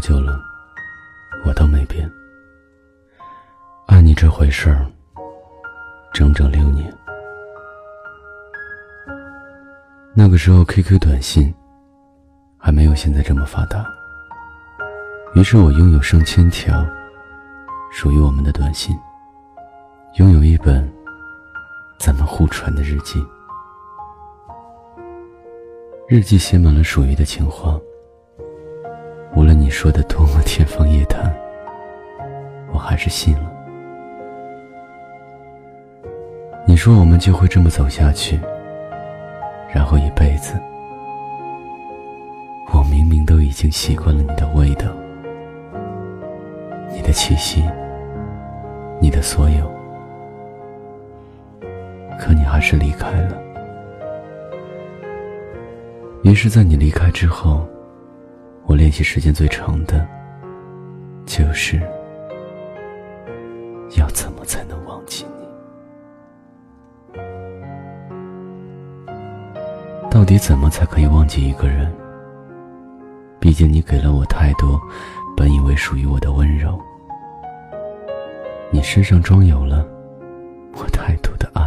久了，我都没变。爱你这回事儿，整整六年。那个时候，QQ 短信还没有现在这么发达，于是我拥有上千条属于我们的短信，拥有一本咱们互传的日记。日记写满了属于的情话。无论你说的多么天方夜谭，我还是信了。你说我们就会这么走下去，然后一辈子。我明明都已经习惯了你的味道，你的气息，你的所有，可你还是离开了。于是，在你离开之后。我练习时间最长的，就是要怎么才能忘记你？到底怎么才可以忘记一个人？毕竟你给了我太多本以为属于我的温柔，你身上装有了 我太多的爱。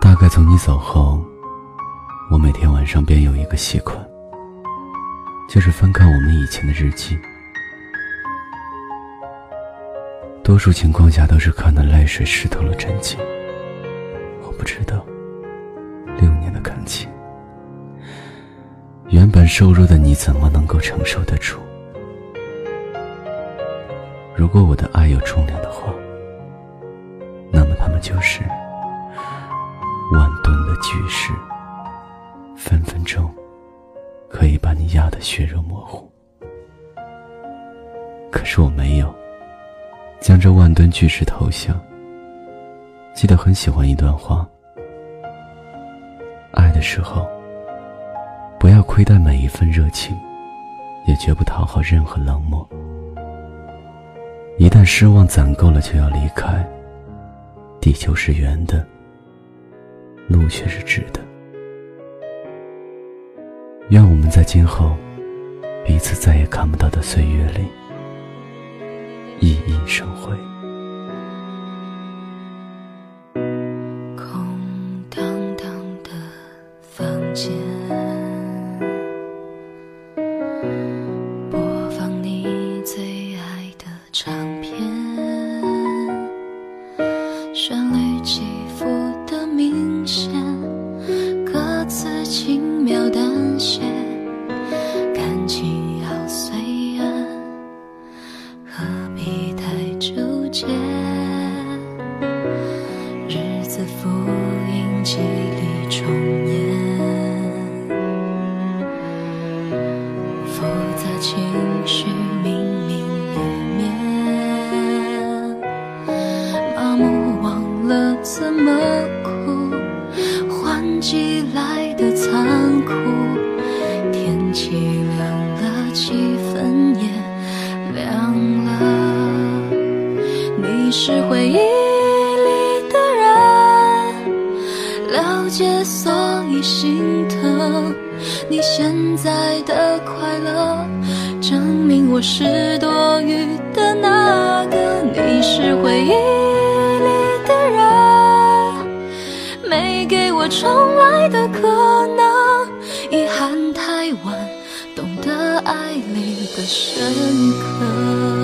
大概从你走后。我每天晚上便有一个习惯，就是翻看我们以前的日记。多数情况下都是看的泪水湿透了枕巾。我不知道，六年的感情，原本瘦弱的你怎么能够承受得住？如果我的爱有重量的话，那么他们就是可以把你压得血肉模糊，可是我没有将这万吨巨石投降。记得很喜欢一段话：爱的时候，不要亏待每一份热情，也绝不讨好任何冷漠。一旦失望攒够了，就要离开。地球是圆的，路却是直的。愿我们在今后彼此再也看不到的岁月里，熠熠生辉。空荡荡的房间，播放你最爱的唱情绪明明灭灭，麻木忘了怎么哭，换季来的残酷。天气冷了，气氛也凉了。你是回忆里的人，了解所以心疼。你现在的快乐，我是多余的那个。你是回忆里的人，没给我重来的可能。遗憾太晚，懂得爱里的深刻。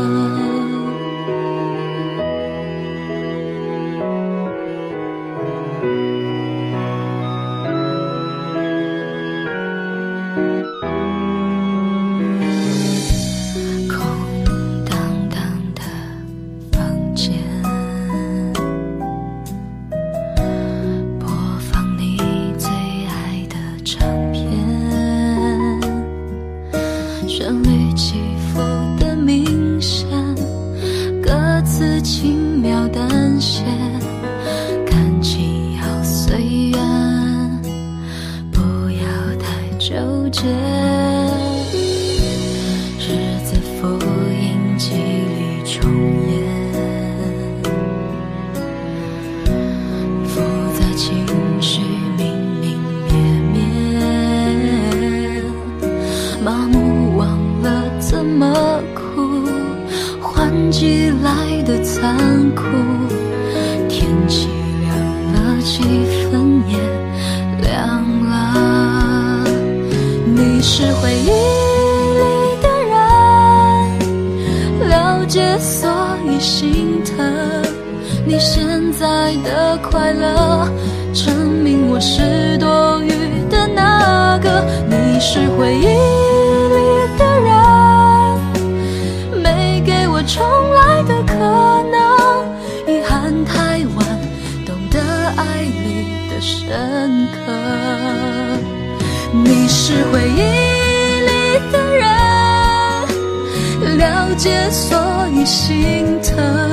旋律起伏的明显，歌词轻描淡写，感情要随缘，不要太纠结。来的残酷天气凉了几分也凉了。你是回忆里的人了解所以心疼。你现在的快乐证明我是多余的那个。你是回忆是回忆里的人，了解所以心疼。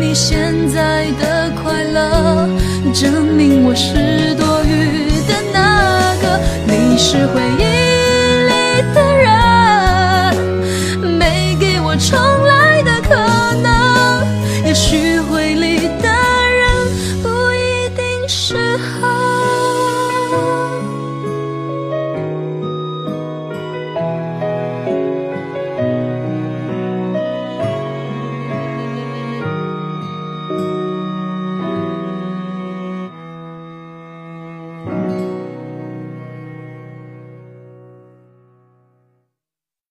你现在的快乐，证明我是多余的那个。你是回忆。